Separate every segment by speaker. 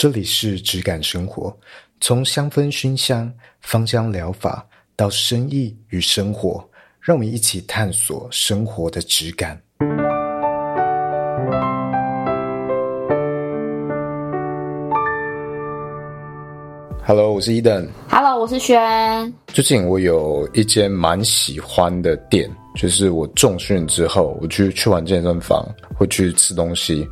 Speaker 1: 这里是质感生活，从香氛熏香、芳香疗法到生意与生活，让我们一起探索生活的质感。Hello，我是 Eden。
Speaker 2: Hello，我是轩。
Speaker 1: 最近我有一间蛮喜欢的店，就是我重训之后，我去去完健身房会去吃东西。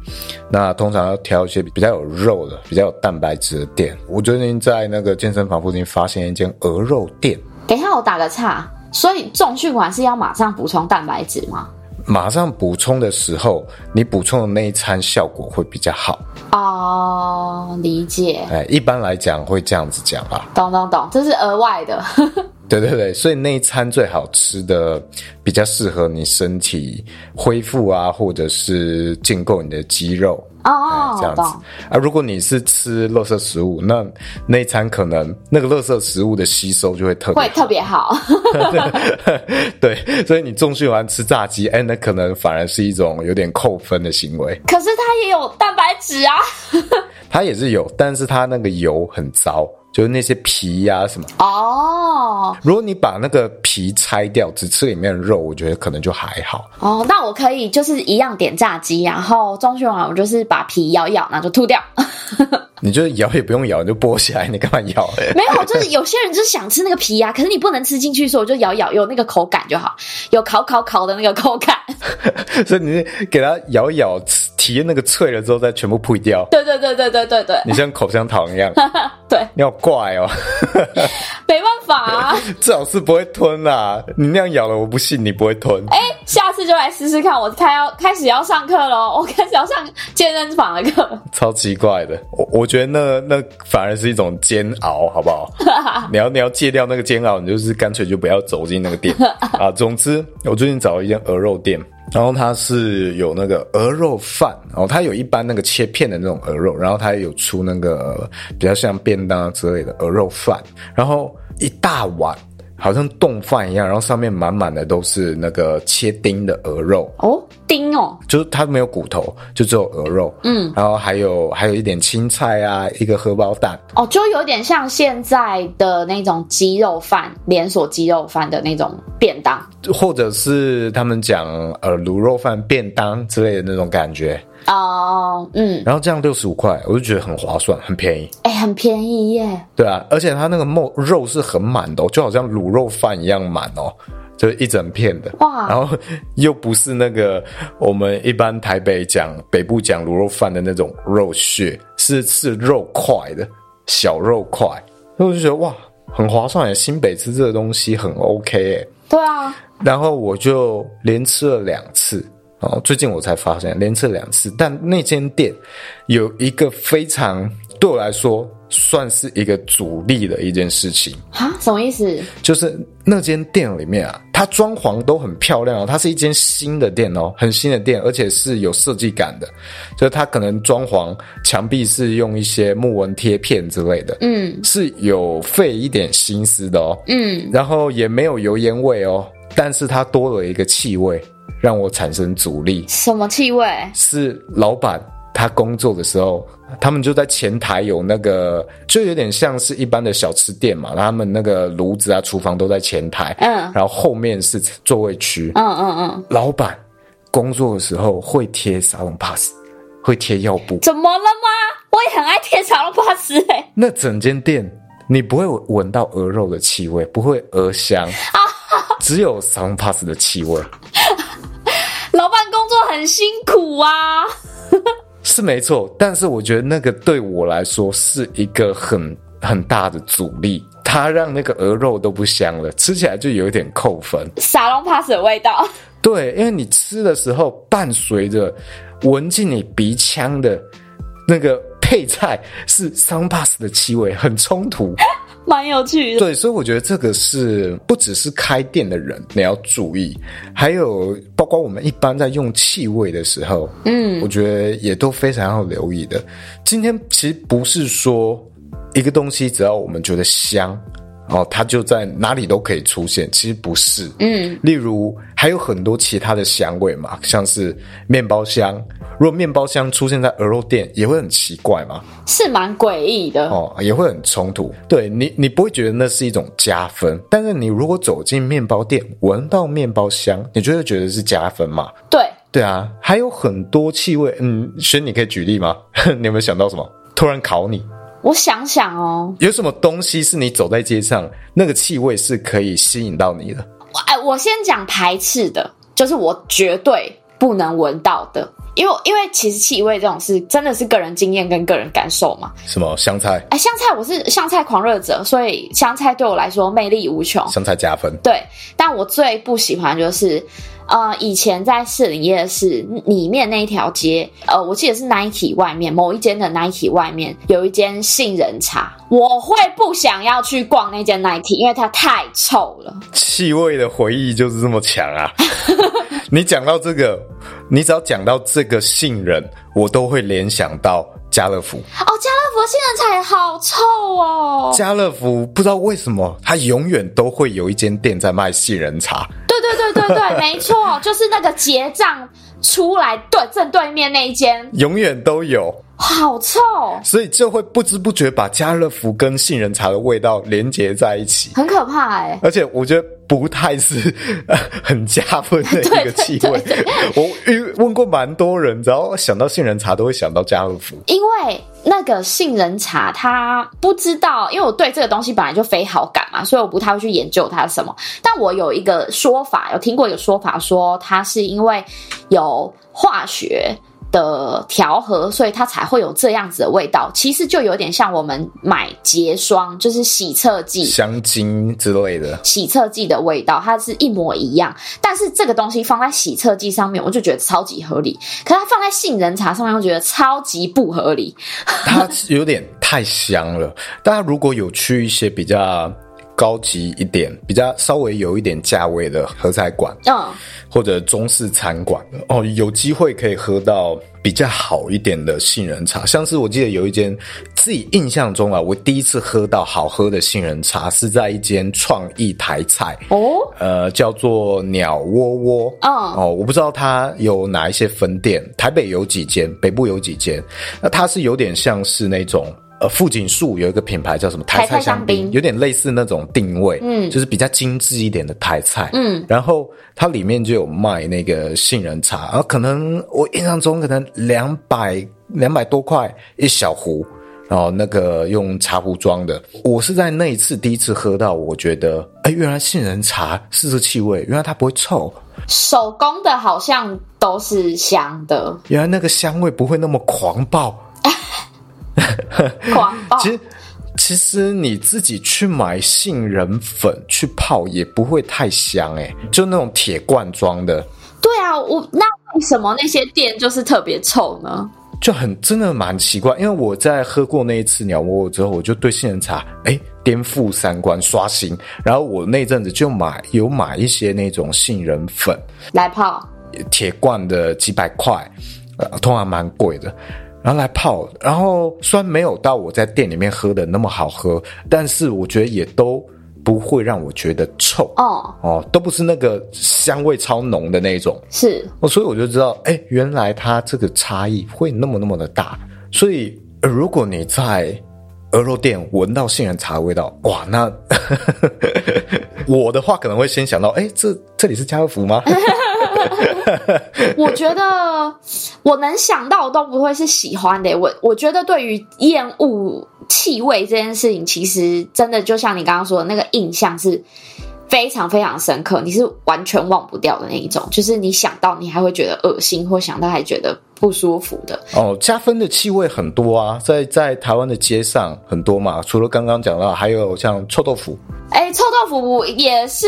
Speaker 1: 那通常要挑一些比较有肉的、比较有蛋白质的店。我最近在那个健身房附近发现一间鹅肉店。
Speaker 2: 等一下，我打个岔，所以重训完是要马上补充蛋白质吗？
Speaker 1: 马上补充的时候，你补充的那一餐效果会比较好
Speaker 2: 哦。理解。
Speaker 1: 哎，一般来讲会这样子讲啦。
Speaker 2: 懂懂懂，这是额外的。
Speaker 1: 对对对，所以那一餐最好吃的，比较适合你身体恢复啊，或者是建构你的肌肉
Speaker 2: 哦，哦，
Speaker 1: 这样子啊。如果你是吃垃圾食物，那那一餐可能那个垃圾食物的吸收就会特别
Speaker 2: 会特别好。
Speaker 1: 对，所以你重训完吃炸鸡，哎，那可能反而是一种有点扣分的行为。
Speaker 2: 可是它也有蛋白质啊，
Speaker 1: 它也是有，但是它那个油很糟。就是那些皮呀、啊、什么
Speaker 2: 哦，
Speaker 1: 如果你把那个皮拆掉，只吃里面的肉，我觉得可能就还好。
Speaker 2: 哦，那我可以就是一样点炸鸡，然后装修完我就是把皮咬一咬，然后就吐掉。
Speaker 1: 你就是咬也不用咬，你就剥起来，你干嘛咬？
Speaker 2: 没 有，就是有些人就是想吃那个皮呀、啊，可是你不能吃进去，所以我就咬咬，有那个口感就好，有烤烤烤的那个口感。
Speaker 1: 所以你给它咬咬，体验那个脆了之后，再全部扑掉。
Speaker 2: 对对对对对对对，
Speaker 1: 你像口香糖一样。
Speaker 2: 对，
Speaker 1: 你好怪哦。
Speaker 2: 没办法啊，
Speaker 1: 最好是不会吞啊。你那样咬了，我不信你不会吞。
Speaker 2: 哎、欸，下次就来试试看。我开要开始要上课喽，我开始要上健身房的课。
Speaker 1: 超奇怪的，我我觉得那那反而是一种煎熬，好不好？你要你要戒掉那个煎熬，你就是干脆就不要走进那个店啊。总之，我最近找了一间鹅肉店。然后它是有那个鹅肉饭，然后它有一般那个切片的那种鹅肉，然后它也有出那个比较像便当之类的鹅肉饭，然后一大碗。好像冻饭一样，然后上面满满的都是那个切丁的鹅肉。
Speaker 2: 哦，丁哦，
Speaker 1: 就是它没有骨头，就只有鹅肉，嗯，然后还有还有一点青菜啊，一个荷包蛋，
Speaker 2: 哦，就有点像现在的那种鸡肉饭连锁鸡肉饭的那种便当，
Speaker 1: 或者是他们讲呃卤肉饭便当之类的那种感觉。
Speaker 2: 哦，uh, 嗯，
Speaker 1: 然后这样六十五块，我就觉得很划算，很便宜。
Speaker 2: 哎、欸，很便宜耶。
Speaker 1: 对啊，而且它那个肉肉是很满的，就好像卤肉饭一样满哦，就是一整片的。哇，然后又不是那个我们一般台北讲北部讲卤肉饭的那种肉屑，是是肉块的小肉块，所以我就觉得哇，很划算耶。新北吃这个东西很 OK 耶。
Speaker 2: 对啊，
Speaker 1: 然后我就连吃了两次。哦，最近我才发现连吃两次，但那间店有一个非常对我来说算是一个阻力的一件事情。
Speaker 2: 哈，什么意思？
Speaker 1: 就是那间店里面啊，它装潢都很漂亮哦，它是一间新的店哦，很新的店，而且是有设计感的。就是它可能装潢墙壁是用一些木纹贴片之类的，嗯，是有费一点心思的哦，嗯，然后也没有油烟味哦，但是它多了一个气味。让我产生阻力。
Speaker 2: 什么气味？
Speaker 1: 是老板他工作的时候，他们就在前台有那个，就有点像是一般的小吃店嘛。他们那个炉子啊、厨房都在前台，嗯，然后后面是座位区，嗯嗯嗯。老板工作的时候会贴沙龙 pass，会贴药布。
Speaker 2: 怎么了吗？我也很爱贴沙龙 pass 哎。
Speaker 1: 那整间店你不会闻到鹅肉的气味，不会鹅香啊，只有沙龙 pass 的气味。
Speaker 2: 作很辛苦啊，
Speaker 1: 是没错，但是我觉得那个对我来说是一个很很大的阻力，它让那个鹅肉都不香了，吃起来就有一点扣分。
Speaker 2: 沙龙 pass 的味道，
Speaker 1: 对，因为你吃的时候伴随着闻进你鼻腔的那个配菜是沙龙 pass 的气味，很冲突。
Speaker 2: 蛮有趣的，
Speaker 1: 对，所以我觉得这个是不只是开店的人你要注意，还有包括我们一般在用气味的时候，嗯，我觉得也都非常要留意的。今天其实不是说一个东西只要我们觉得香，哦，它就在哪里都可以出现。其实不是，
Speaker 2: 嗯，
Speaker 1: 例如还有很多其他的香味嘛，像是面包香。如果面包香出现在鹅肉店，也会很奇怪吗？
Speaker 2: 是蛮诡异的
Speaker 1: 哦，也会很冲突。对你，你不会觉得那是一种加分，但是你如果走进面包店，闻到面包香，你就会觉得是加分嘛？
Speaker 2: 对，
Speaker 1: 对啊，还有很多气味。嗯，轩，你可以举例吗？你有没有想到什么？突然考你，
Speaker 2: 我想想哦，
Speaker 1: 有什么东西是你走在街上，那个气味是可以吸引到你的？
Speaker 2: 哎，我先讲排斥的，就是我绝对不能闻到的。因为因为其实气味这种事真的是个人经验跟个人感受嘛。
Speaker 1: 什么香菜？
Speaker 2: 哎，香菜我是香菜狂热者，所以香菜对我来说魅力无穷。
Speaker 1: 香菜加分。
Speaker 2: 对，但我最不喜欢就是，呃，以前在士林夜市里面那一条街，呃，我记得是 Nike 外面某一间的 Nike 外面有一间杏仁茶，我会不想要去逛那间 Nike，因为它太臭了。
Speaker 1: 气味的回忆就是这么强啊！你讲到这个。你只要讲到这个杏仁，我都会联想到家乐福。
Speaker 2: 哦，家乐福杏仁茶也好臭哦。
Speaker 1: 家乐福不知道为什么，它永远都会有一间店在卖杏仁茶。
Speaker 2: 对对对对对，没错，就是那个结账出来对正对面那一间，
Speaker 1: 永远都有。
Speaker 2: 好臭，
Speaker 1: 所以就会不知不觉把家乐福跟杏仁茶的味道连结在一起，
Speaker 2: 很可怕哎、欸。
Speaker 1: 而且我觉得不太是 很加分的 一个气味。我问问过蛮多人，只要想到杏仁茶，都会想到家乐福。
Speaker 2: 因为那个杏仁茶，它不知道，因为我对这个东西本来就非好感嘛，所以我不太会去研究它是什么。但我有一个说法，有听过一个说法说，它是因为有化学。的调和，所以它才会有这样子的味道。其实就有点像我们买洁霜，就是洗厕剂、
Speaker 1: 香精之类的
Speaker 2: 洗厕剂的味道，它是一模一样。但是这个东西放在洗厕剂上面，我就觉得超级合理。可它放在杏仁茶上面，我觉得超级不合理。
Speaker 1: 它有点太香了。大家如果有去一些比较高级一点、比较稍微有一点价位的合菜馆，
Speaker 2: 嗯，
Speaker 1: 或者中式餐馆哦，有机会可以喝到比较好一点的杏仁茶。像是我记得有一间，自己印象中啊，我第一次喝到好喝的杏仁茶是在一间创意台菜
Speaker 2: 哦，
Speaker 1: 呃，叫做鸟窝窝，
Speaker 2: 嗯，
Speaker 1: 哦，我不知道它有哪一些分店，台北有几间，北部有几间，那它是有点像是那种。呃，富锦树有一个品牌叫什么台菜香槟，有点类似那种定位，嗯，就是比较精致一点的台菜，嗯，然后它里面就有卖那个杏仁茶，然后可能我印象中可能两百两百多块一小壶，然后那个用茶壶装的，我是在那一次第一次喝到，我觉得，哎，原来杏仁茶是这气味，原来它不会臭，
Speaker 2: 手工的好像都是香的，
Speaker 1: 原来那个香味不会那么狂暴。其实，其实你自己去买杏仁粉去泡也不会太香哎、欸，就那种铁罐装的。
Speaker 2: 对啊，我那为什么那些店就是特别臭呢？
Speaker 1: 就很真的蛮奇怪，因为我在喝过那一次鸟窝之后，我就对杏仁茶哎颠覆三观刷新。然后我那阵子就买有买一些那种杏仁粉
Speaker 2: 来泡，
Speaker 1: 铁罐的几百块，呃，通常蛮贵的。然后来泡，然后虽然没有到我在店里面喝的那么好喝，但是我觉得也都不会让我觉得臭哦哦，都不是那个香味超浓的那一种，
Speaker 2: 是
Speaker 1: 哦，所以我就知道，哎，原来它这个差异会那么那么的大。所以，呃，如果你在鹅肉店闻到杏仁茶的味道，哇，那 我的话可能会先想到，哎，这这里是家乐福吗？
Speaker 2: 我觉得我能想到都不会是喜欢的。我我觉得对于厌恶气味这件事情，其实真的就像你刚刚说的那个印象是非常非常深刻，你是完全忘不掉的那一种。就是你想到你还会觉得恶心，或想到还觉得不舒服的。
Speaker 1: 哦，加分的气味很多啊，在在台湾的街上很多嘛。除了刚刚讲到，还有像臭豆腐。
Speaker 2: 哎、欸，臭豆腐也是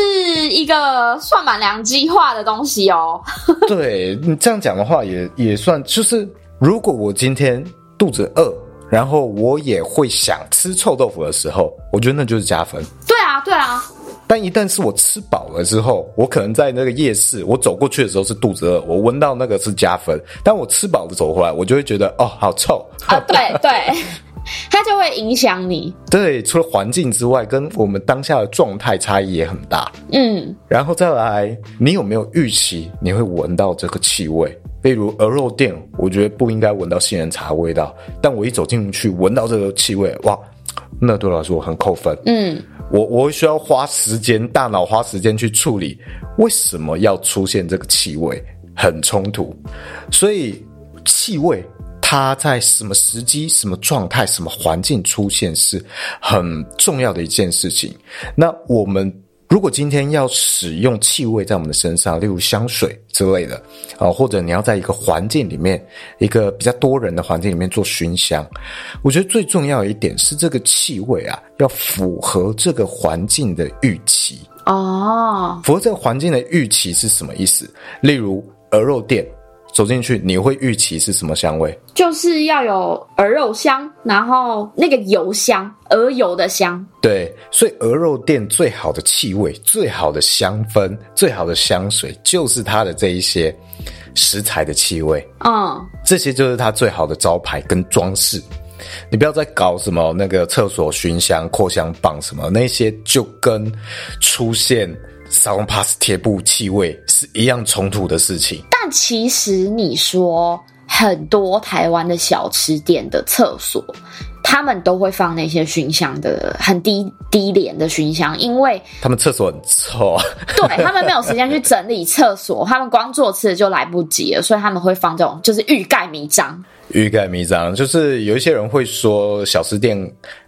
Speaker 2: 一个算蛮两极化的东西哦。
Speaker 1: 对，你这样讲的话也，也也算，就是如果我今天肚子饿，然后我也会想吃臭豆腐的时候，我觉得那就是加分。
Speaker 2: 对啊，对啊。
Speaker 1: 但一旦是我吃饱了之后，我可能在那个夜市，我走过去的时候是肚子饿，我闻到那个是加分。但我吃饱了走回来，我就会觉得哦，好臭
Speaker 2: 啊！对 对。它就就会影响你。
Speaker 1: 对，除了环境之外，跟我们当下的状态差异也很大。
Speaker 2: 嗯，
Speaker 1: 然后再来，你有没有预期你会闻到这个气味？例如鹅肉店，我觉得不应该闻到杏仁茶味道，但我一走进去闻到这个气味，哇，那对我来说很扣分。
Speaker 2: 嗯，
Speaker 1: 我我需要花时间，大脑花时间去处理为什么要出现这个气味，很冲突。所以气味它在什么时机、什么状态、什么环境出现是很重要的一件事情。那我们。如果今天要使用气味在我们的身上，例如香水之类的，啊，或者你要在一个环境里面，一个比较多人的环境里面做熏香，我觉得最重要一点是这个气味啊，要符合这个环境的预期
Speaker 2: 哦。
Speaker 1: 符合这个环境的预期是什么意思？例如鹅肉店。走进去，你会预期是什么香味？
Speaker 2: 就是要有鹅肉香，然后那个油香，鹅油的香。
Speaker 1: 对，所以鹅肉店最好的气味、最好的香氛、最好的香水，就是它的这一些食材的气味。
Speaker 2: 嗯，
Speaker 1: 这些就是它最好的招牌跟装饰。你不要再搞什么那个厕所熏香、扩香棒什么那些，就跟出现。沙龙 pass 贴布气味是一样冲突的事情，
Speaker 2: 但其实你说很多台湾的小吃店的厕所，他们都会放那些熏香的很低低廉的熏香，因为
Speaker 1: 他们厕所很臭，
Speaker 2: 对，他们没有时间去整理厕所，他们光做吃的就来不及了，所以他们会放这种就是欲盖弥彰。
Speaker 1: 欲盖弥彰，就是有一些人会说小吃店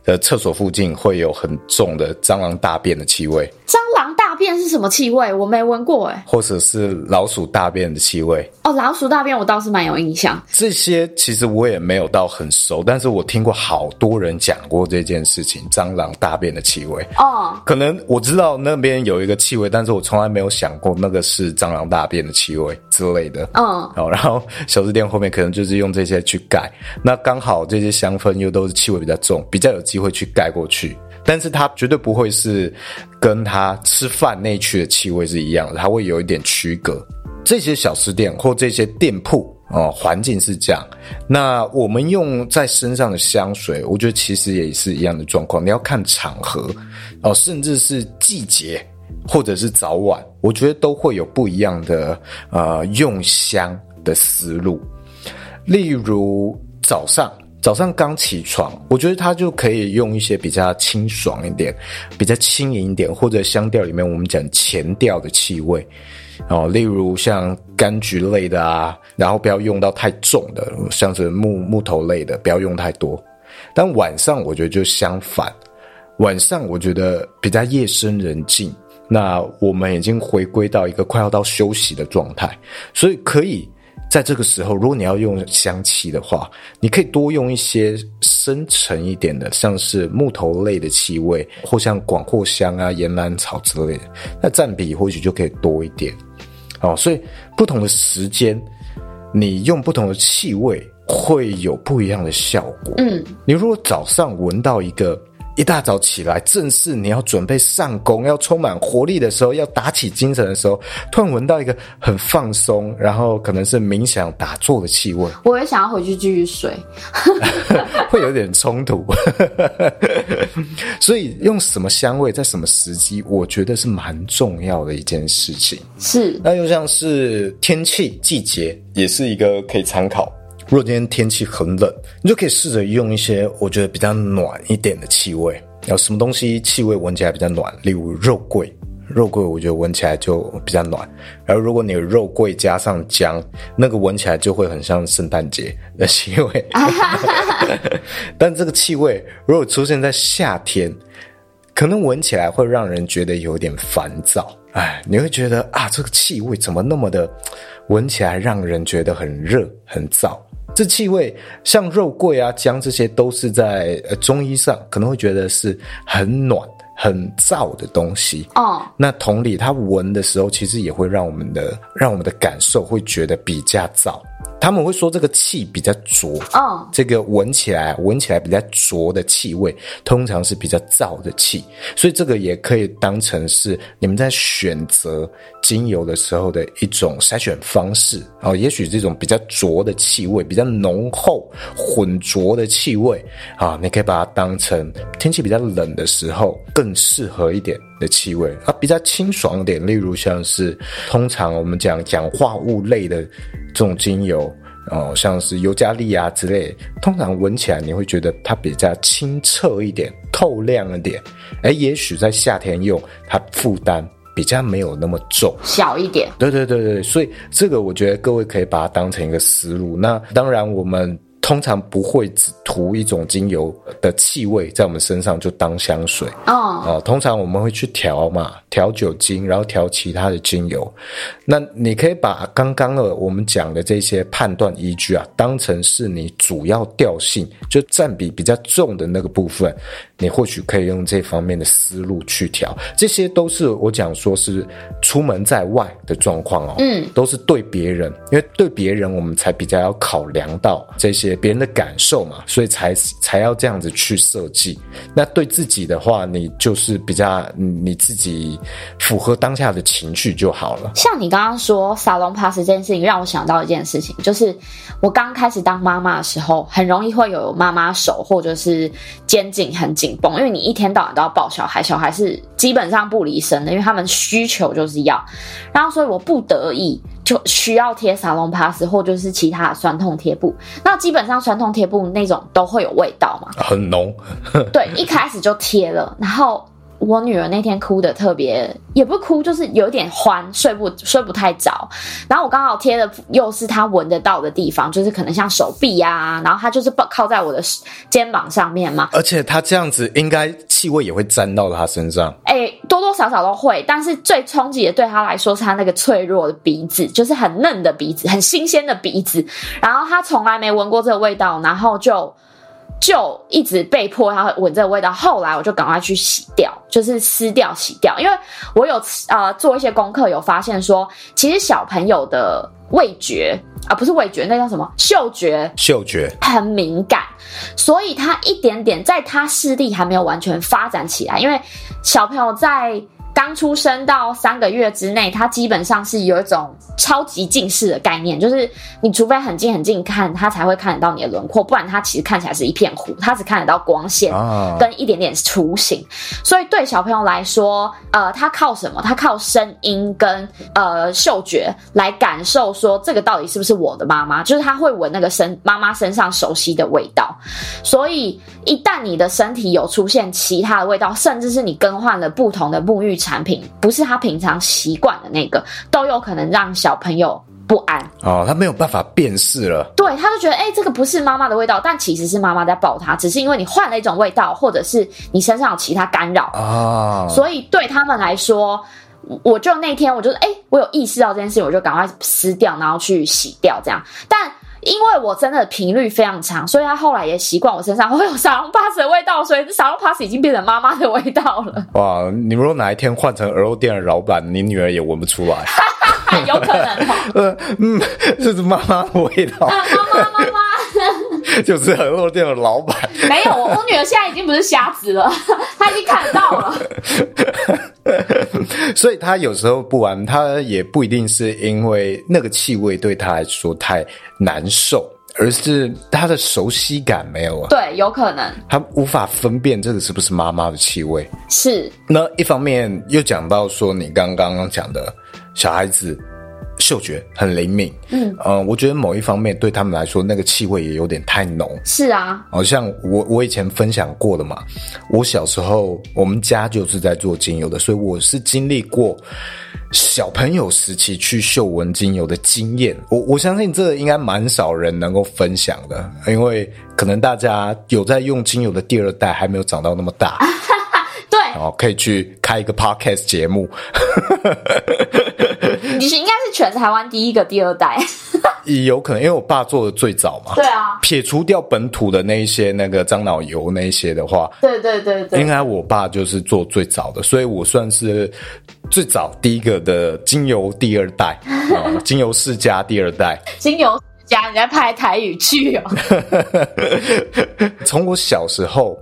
Speaker 1: 的厕所附近会有很重的蟑螂大便的气味。
Speaker 2: 蟑螂大便是什么气味？我没闻过哎。
Speaker 1: 或者是老鼠大便的气味。
Speaker 2: 哦，老鼠大便我倒是蛮有印象。
Speaker 1: 这些其实我也没有到很熟，但是我听过好多人讲过这件事情，蟑螂大便的气味。
Speaker 2: 哦，
Speaker 1: 可能我知道那边有一个气味，但是我从来没有想过那个是蟑螂大便的气味之类的。
Speaker 2: 嗯，
Speaker 1: 好，然后小吃店后面可能就是用这些。去盖，那刚好这些香氛又都是气味比较重，比较有机会去盖过去。但是它绝对不会是跟他吃饭那区的气味是一样的，它会有一点区隔。这些小吃店或这些店铺哦，环境是这样。那我们用在身上的香水，我觉得其实也是一样的状况。你要看场合哦，甚至是季节或者是早晚，我觉得都会有不一样的呃用香的思路。例如早上，早上刚起床，我觉得它就可以用一些比较清爽一点、比较轻盈一点，或者香调里面我们讲前调的气味哦。例如像柑橘类的啊，然后不要用到太重的，像是木木头类的，不要用太多。但晚上我觉得就相反，晚上我觉得比较夜深人静，那我们已经回归到一个快要到休息的状态，所以可以。在这个时候，如果你要用香气的话，你可以多用一些深沉一点的，像是木头类的气味，或像广藿香啊、岩兰草之类的，那占比或许就可以多一点。哦，所以不同的时间，你用不同的气味会有不一样的效果。
Speaker 2: 嗯，
Speaker 1: 你如果早上闻到一个。一大早起来，正是你要准备上工、要充满活力的时候，要打起精神的时候，突然闻到一个很放松，然后可能是冥想打坐的气味，
Speaker 2: 我也想要回去继续睡，
Speaker 1: 会有点冲突。所以用什么香味，在什么时机，我觉得是蛮重要的一件事情。
Speaker 2: 是，
Speaker 1: 那又像是天气、季节，也是一个可以参考。如果今天天气很冷，你就可以试着用一些我觉得比较暖一点的气味。有什么东西气味闻起来比较暖？例如肉桂，肉桂我觉得闻起来就比较暖。然后如果你有肉桂加上姜，那个闻起来就会很像圣诞节 的气味。但这个气味如果出现在夏天，可能闻起来会让人觉得有点烦躁。哎，你会觉得啊，这个气味怎么那么的闻起来让人觉得很热很燥？这气味像肉桂啊、姜这些，都是在呃中医上可能会觉得是很暖、很燥的东西。
Speaker 2: 哦，
Speaker 1: 那同理，它闻的时候，其实也会让我们的让我们的感受会觉得比较燥。他们会说这个气比较浊，
Speaker 2: 哦，
Speaker 1: 这个闻起来闻起来比较浊的气味，通常是比较燥的气，所以这个也可以当成是你们在选择精油的时候的一种筛选方式哦。也许这种比较浊的气味，比较浓厚混浊的气味啊，你可以把它当成天气比较冷的时候更适合一点的气味啊，比较清爽一点，例如像是通常我们讲讲化物类的。这种精油哦，像是尤加利啊之类，通常闻起来你会觉得它比较清澈一点、透亮一点。哎，也许在夏天用，它负担比较没有那么重，
Speaker 2: 小一点。
Speaker 1: 对对对对，所以这个我觉得各位可以把它当成一个思路。那当然我们。通常不会只涂一种精油的气味在我们身上就当香水哦。Oh. 通常我们会去调嘛，调酒精，然后调其他的精油。那你可以把刚刚的我们讲的这些判断依据啊，当成是你主要调性，就占比比较重的那个部分，你或许可以用这方面的思路去调。这些都是我讲说是出门在外的状况哦，嗯，都是对别人，因为对别人我们才比较要考量到这些。别人的感受嘛，所以才才要这样子去设计。那对自己的话，你就是比较你自己符合当下的情绪就好了。
Speaker 2: 像你刚刚说沙龙 pass 这件事情，让我想到一件事情，就是我刚开始当妈妈的时候，很容易会有妈妈手或者是肩颈很紧绷，因为你一天到晚都要抱小孩，小孩是基本上不离身的，因为他们需求就是要，然后所以我不得已。就需要贴沙龙 pass 或者是其他的酸痛贴布，那基本上酸痛贴布那种都会有味道嘛，
Speaker 1: 很浓。
Speaker 2: 对，一开始就贴了，然后。我女儿那天哭的特别，也不哭，就是有点欢，睡不睡不太着。然后我刚好贴的又是她闻得到的地方，就是可能像手臂呀、啊，然后她就是抱靠在我的肩膀上面嘛。
Speaker 1: 而且她这样子，应该气味也会沾到她身上。
Speaker 2: 哎、欸，多多少少都会，但是最冲击的对她来说是她那个脆弱的鼻子，就是很嫩的鼻子，很新鲜的鼻子。然后她从来没闻过这个味道，然后就。就一直被迫要闻这个味道，后来我就赶快去洗掉，就是撕掉、洗掉，因为我有呃做一些功课，有发现说，其实小朋友的味觉啊、呃，不是味觉，那叫什么？嗅觉，
Speaker 1: 嗅觉
Speaker 2: 很敏感，所以他一点点在他视力还没有完全发展起来，因为小朋友在。刚出生到三个月之内，他基本上是有一种超级近视的概念，就是你除非很近很近看，他才会看得到你的轮廓，不然他其实看起来是一片糊，他只看得到光线跟一点点雏形。所以对小朋友来说，呃，他靠什么？他靠声音跟呃嗅觉来感受，说这个到底是不是我的妈妈？就是他会闻那个身妈妈身上熟悉的味道。所以一旦你的身体有出现其他的味道，甚至是你更换了不同的沐浴产品不是他平常习惯的那个，都有可能让小朋友不安
Speaker 1: 哦。他没有办法辨识了，
Speaker 2: 对，他就觉得哎、欸，这个不是妈妈的味道，但其实是妈妈在抱他，只是因为你换了一种味道，或者是你身上有其他干扰啊。哦、所以对他们来说，我就那天我就哎、欸，我有意识到这件事情，我就赶快撕掉，然后去洗掉这样，但。因为我真的频率非常长，所以他后来也习惯我身上会有 沙龙 pass 的味道，所以沙龙 pass 已经变成妈妈的味道了。哇！
Speaker 1: 你如果哪一天换成鹅肉店的老板，你女儿也闻不出来，
Speaker 2: 有可能哦。
Speaker 1: 呃，嗯，这是妈妈的味道。妈妈妈妈，就是鹅肉店的老板。
Speaker 2: 没有，我我女儿现在已经不是瞎子了，她已经看到了。
Speaker 1: 所以她有时候不玩，她也不一定是因为那个气味对她来说太难受，而是他的熟悉感没有了。
Speaker 2: 对，有可能
Speaker 1: 他无法分辨这个是不是妈妈的气味。
Speaker 2: 是。
Speaker 1: 那一方面又讲到说，你刚刚刚讲的小孩子。嗅觉很灵敏，嗯，呃，我觉得某一方面对他们来说，那个气味也有点太浓。
Speaker 2: 是啊，
Speaker 1: 好像我我以前分享过的嘛，我小时候我们家就是在做精油的，所以我是经历过小朋友时期去嗅闻精油的经验。我我相信这应该蛮少人能够分享的，因为可能大家有在用精油的第二代还没有长到那么大。
Speaker 2: 对，
Speaker 1: 哦，可以去开一个 podcast 节目。
Speaker 2: 你是应该是全台湾第一个第二代，
Speaker 1: 也有可能，因为我爸做的最早嘛。
Speaker 2: 对啊，
Speaker 1: 撇除掉本土的那一些那个樟脑油那一些的话，
Speaker 2: 对对对对，
Speaker 1: 应该我爸就是做最早的，所以我算是最早第一个的精油第二代，嗯、精油世家第二代，
Speaker 2: 精油世家，你在拍台语剧哦。
Speaker 1: 从我小时候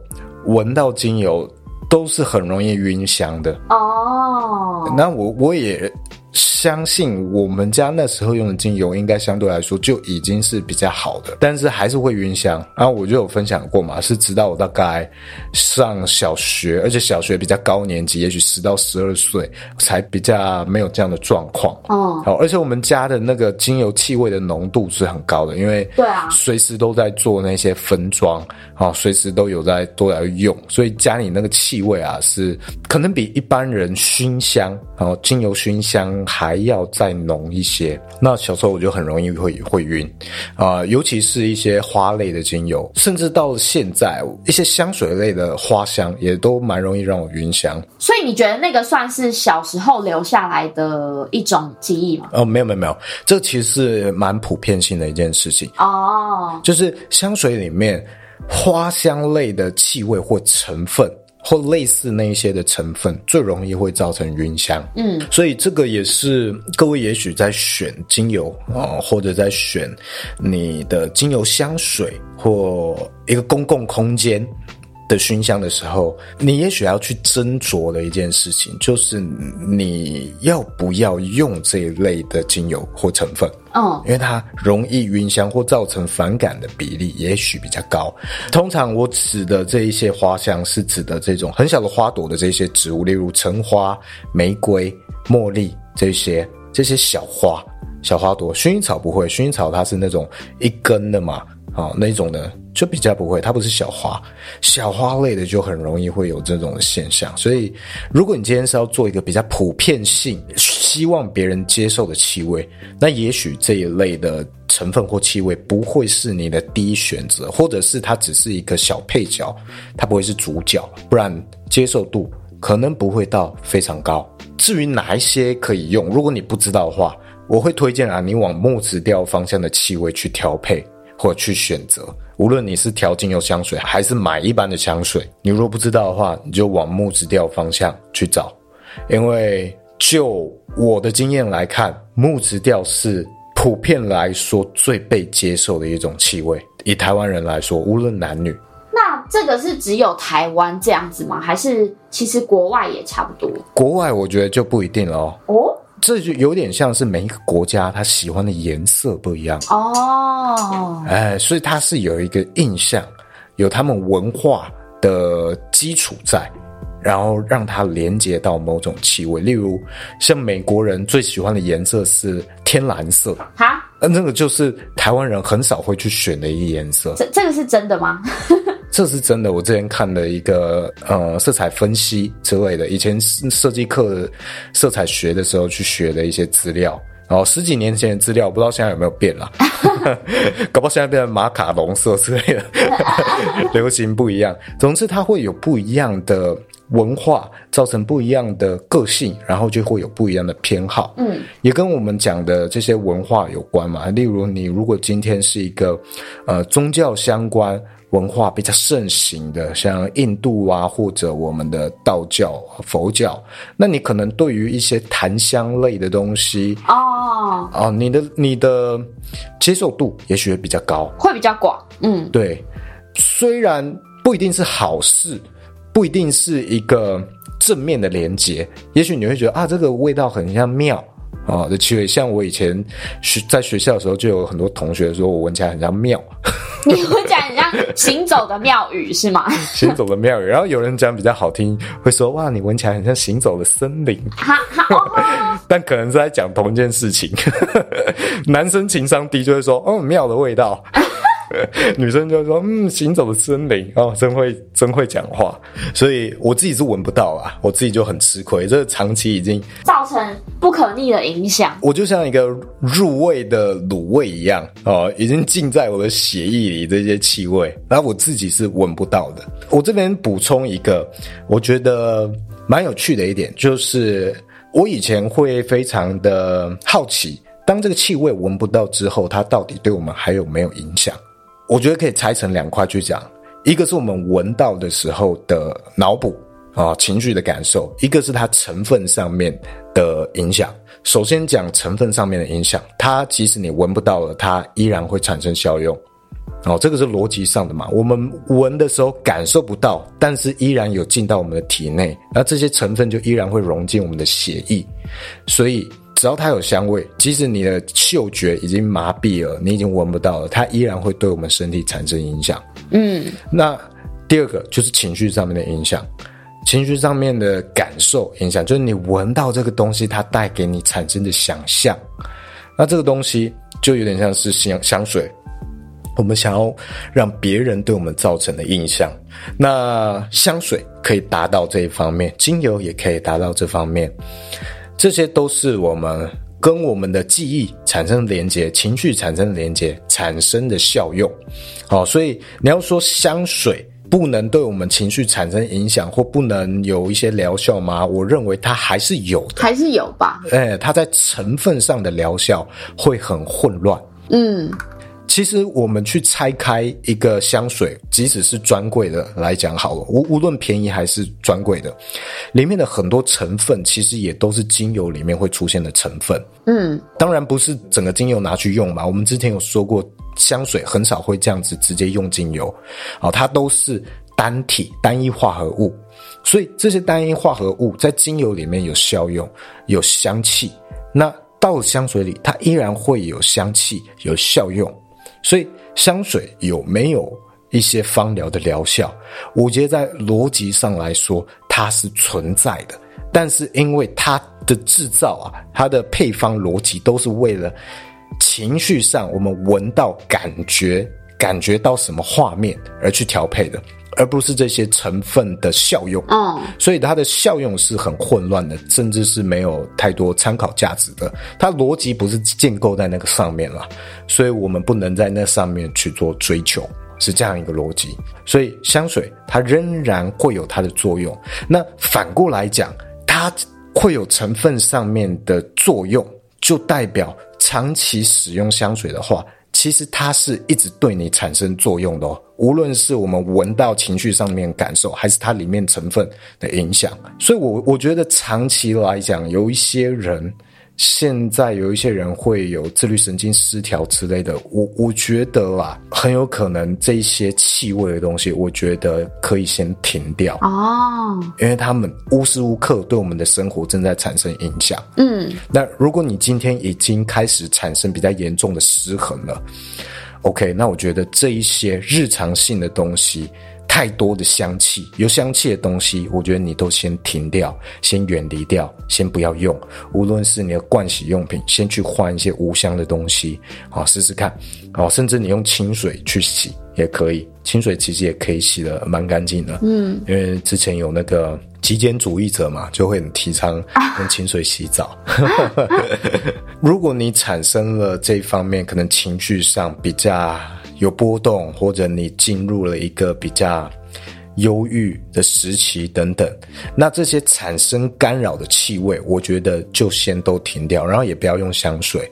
Speaker 1: 闻到精油。都是很容易晕香的哦。那我我也。相信我们家那时候用的精油应该相对来说就已经是比较好的，但是还是会晕香。然后我就有分享过嘛，是直到我大概上小学，而且小学比较高年级，也许十到十二岁才比较没有这样的状况。哦，好，而且我们家的那个精油气味的浓度是很高的，因为对啊，随时都在做那些分装，啊，随时都有在都在用，所以家里那个气味啊是可能比一般人熏香，然后精油熏香还。还要再浓一些。那小时候我就很容易会会晕啊、呃，尤其是一些花类的精油，甚至到了现在，一些香水类的花香也都蛮容易让我晕香。
Speaker 2: 所以你觉得那个算是小时候留下来的一种记忆吗？
Speaker 1: 哦，没有没有没有，这其实是蛮普遍性的一件事情哦，就是香水里面花香类的气味或成分。或类似那一些的成分，最容易会造成晕香。嗯，所以这个也是各位也许在选精油啊、呃，或者在选你的精油香水或一个公共空间的熏香的时候，你也许要去斟酌的一件事情，就是你要不要用这一类的精油或成分。嗯，因为它容易晕香或造成反感的比例也许比较高。通常我指的这一些花香是指的这种很小的花朵的这些植物，例如橙花、玫瑰、茉莉这些这些小花小花朵。薰衣草不会，薰衣草它是那种一根的嘛，啊那种的。就比较不会，它不是小花，小花类的就很容易会有这种现象。所以，如果你今天是要做一个比较普遍性，希望别人接受的气味，那也许这一类的成分或气味不会是你的第一选择，或者是它只是一个小配角，它不会是主角，不然接受度可能不会到非常高。至于哪一些可以用，如果你不知道的话，我会推荐啊，你往木质调方向的气味去调配或去选择。无论你是调精油香水，还是买一般的香水，你如果不知道的话，你就往木质调方向去找。因为就我的经验来看，木质调是普遍来说最被接受的一种气味。以台湾人来说，无论男女，
Speaker 2: 那这个是只有台湾这样子吗？还是其实国外也差不多？
Speaker 1: 国外我觉得就不一定了哦。哦。这就有点像是每一个国家他喜欢的颜色不一样哦，哎，所以它是有一个印象，有他们文化的基础在，然后让它连接到某种气味。例如，像美国人最喜欢的颜色是天蓝色，哈，那那个就是台湾人很少会去选的一个颜色。
Speaker 2: 这这个是真的吗？
Speaker 1: 这是真的，我之前看了一个呃色彩分析之类的，以前设计课色彩学的时候去学的一些资料，然后十几年前的资料，不知道现在有没有变了，搞不好现在变成马卡龙色之类的，流行不一样。总之，它会有不一样的文化，造成不一样的个性，然后就会有不一样的偏好。嗯，也跟我们讲的这些文化有关嘛。例如，你如果今天是一个呃宗教相关。文化比较盛行的，像印度啊，或者我们的道教、佛教，那你可能对于一些檀香类的东西哦，哦，你的你的接受度也许会比较高，
Speaker 2: 会比较广，嗯，
Speaker 1: 对。虽然不一定是好事，不一定是一个正面的连接，也许你会觉得啊，这个味道很像庙。啊，的气味，像我以前学在学校的时候，就有很多同学说我闻起来很像庙。
Speaker 2: 你闻起来很像行走的庙宇是吗？
Speaker 1: 行走的庙宇，然后有人讲比较好听，会说哇，你闻起来很像行走的森林。哈 哈，但可能是在讲同一件事情。男生情商低就会说，哦，庙的味道。女生就说：“嗯，行走的森林哦，真会真会讲话。”所以我自己是闻不到啊，我自己就很吃亏。这个长期已经
Speaker 2: 造成不可逆的影响。
Speaker 1: 我就像一个入味的卤味一样哦，已经浸在我的血液里这些气味，然后我自己是闻不到的。我这边补充一个，我觉得蛮有趣的一点，就是我以前会非常的好奇，当这个气味闻不到之后，它到底对我们还有没有影响？我觉得可以拆成两块去讲，一个是我们闻到的时候的脑补啊，情绪的感受；一个是它成分上面的影响。首先讲成分上面的影响，它即使你闻不到了，它依然会产生效用。哦，这个是逻辑上的嘛？我们闻的时候感受不到，但是依然有进到我们的体内，那这些成分就依然会融进我们的血液。所以只要它有香味，即使你的嗅觉已经麻痹了，你已经闻不到了，它依然会对我们身体产生影响。嗯，那第二个就是情绪上面的影响，情绪上面的感受影响，就是你闻到这个东西，它带给你产生的想象。那这个东西就有点像是香香水。我们想要让别人对我们造成的印象，那香水可以达到这一方面，精油也可以达到这方面，这些都是我们跟我们的记忆产生连接、情绪产生连接产生的效用。好，所以你要说香水不能对我们情绪产生影响，或不能有一些疗效吗？我认为它还是有的，
Speaker 2: 还是有吧。
Speaker 1: 哎，它在成分上的疗效会很混乱。嗯。其实我们去拆开一个香水，即使是专柜的来讲好了，无无论便宜还是专柜的，里面的很多成分其实也都是精油里面会出现的成分。嗯，当然不是整个精油拿去用嘛。我们之前有说过，香水很少会这样子直接用精油，啊，它都是单体单一化合物，所以这些单一化合物在精油里面有效用，有香气。那到了香水里，它依然会有香气，有效用。所以香水有没有一些芳疗的疗效？我觉得在逻辑上来说，它是存在的。但是因为它的制造啊，它的配方逻辑都是为了情绪上我们闻到感觉、感觉到什么画面而去调配的。而不是这些成分的效用，嗯，所以它的效用是很混乱的，甚至是没有太多参考价值的。它逻辑不是建构在那个上面了，所以我们不能在那上面去做追求，是这样一个逻辑。所以香水它仍然会有它的作用。那反过来讲，它会有成分上面的作用，就代表长期使用香水的话。其实它是一直对你产生作用的哦，无论是我们闻到情绪上面感受，还是它里面成分的影响。所以我，我觉得长期来讲，有一些人。现在有一些人会有自律神经失调之类的，我我觉得啦，很有可能这一些气味的东西，我觉得可以先停掉哦，因为他们无时无刻对我们的生活正在产生影响。嗯，那如果你今天已经开始产生比较严重的失衡了，OK，那我觉得这一些日常性的东西。太多的香气，有香气的东西，我觉得你都先停掉，先远离掉，先不要用。无论是你的盥洗用品，先去换一些无香的东西，好试试看。好，甚至你用清水去洗也可以，清水其实也可以洗得蛮干净的。嗯，因为之前有那个极简主义者嘛，就会很提倡用清水洗澡。如果你产生了这方面，可能情绪上比较。有波动，或者你进入了一个比较忧郁的时期等等，那这些产生干扰的气味，我觉得就先都停掉，然后也不要用香水。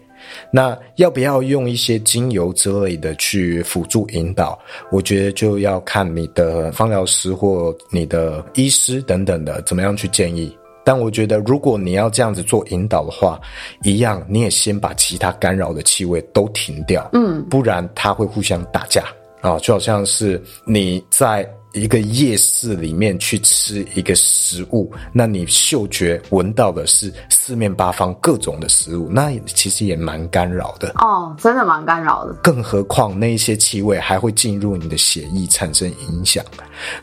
Speaker 1: 那要不要用一些精油之类的去辅助引导？我觉得就要看你的芳疗师或你的医师等等的怎么样去建议。但我觉得，如果你要这样子做引导的话，一样你也先把其他干扰的气味都停掉，嗯，不然它会互相打架啊，就好像是你在。一个夜市里面去吃一个食物，那你嗅觉闻到的是四面八方各种的食物，那其实也蛮干扰的
Speaker 2: 哦，真的蛮干扰的。
Speaker 1: 更何况那一些气味还会进入你的血液产生影响，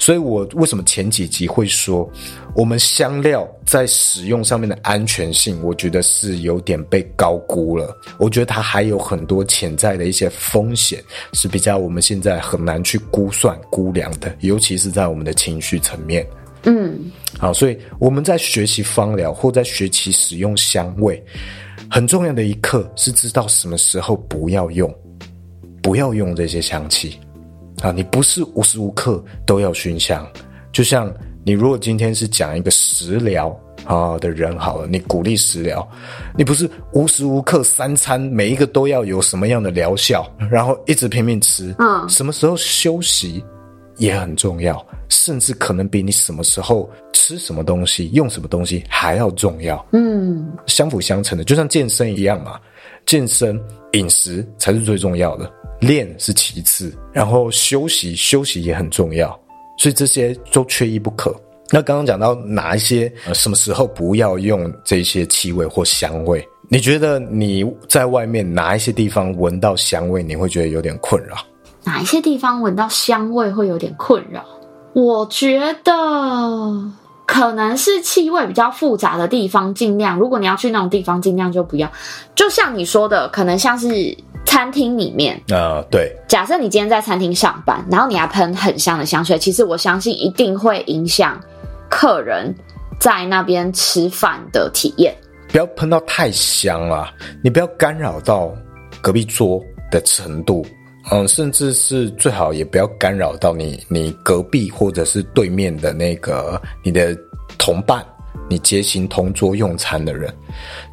Speaker 1: 所以我为什么前几集会说，我们香料在使用上面的安全性，我觉得是有点被高估了。我觉得它还有很多潜在的一些风险，是比较我们现在很难去估算估量的，尤其是在我们的情绪层面。嗯，好，所以我们在学习芳疗或在学习使用香味，很重要的一课是知道什么时候不要用，不要用这些香气啊！你不是无时无刻都要熏香，就像。你如果今天是讲一个食疗啊的人好了，你鼓励食疗，你不是无时无刻三餐每一个都要有什么样的疗效，然后一直拼命吃，嗯，什么时候休息也很重要，甚至可能比你什么时候吃什么东西、用什么东西还要重要，嗯，相辅相成的，就像健身一样嘛，健身饮食才是最重要的，练是其次，然后休息休息也很重要，所以这些都缺一不可。那刚刚讲到哪一些，什么时候不要用这些气味或香味？你觉得你在外面哪一些地方闻到香味，你会觉得有点困扰？
Speaker 2: 哪一些地方闻到香味会有点困扰？我觉得可能是气味比较复杂的地方，尽量如果你要去那种地方，尽量就不要。就像你说的，可能像是。餐厅里面，
Speaker 1: 呃，对。
Speaker 2: 假设你今天在餐厅上班，然后你还喷很香的香水，其实我相信一定会影响客人在那边吃饭的体验。
Speaker 1: 不要喷到太香了，你不要干扰到隔壁桌的程度，嗯，甚至是最好也不要干扰到你你隔壁或者是对面的那个你的同伴。你接行同桌用餐的人，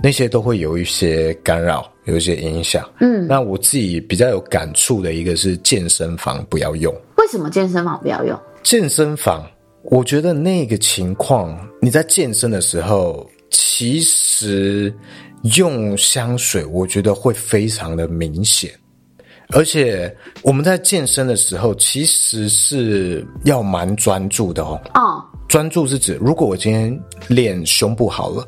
Speaker 1: 那些都会有一些干扰，有一些影响。嗯，那我自己比较有感触的一个是健身房不要用。
Speaker 2: 为什么健身房不要用？
Speaker 1: 健身房，我觉得那个情况，你在健身的时候，其实用香水，我觉得会非常的明显。而且我们在健身的时候，其实是要蛮专注的哦。哦。专注是指，如果我今天练胸部好了，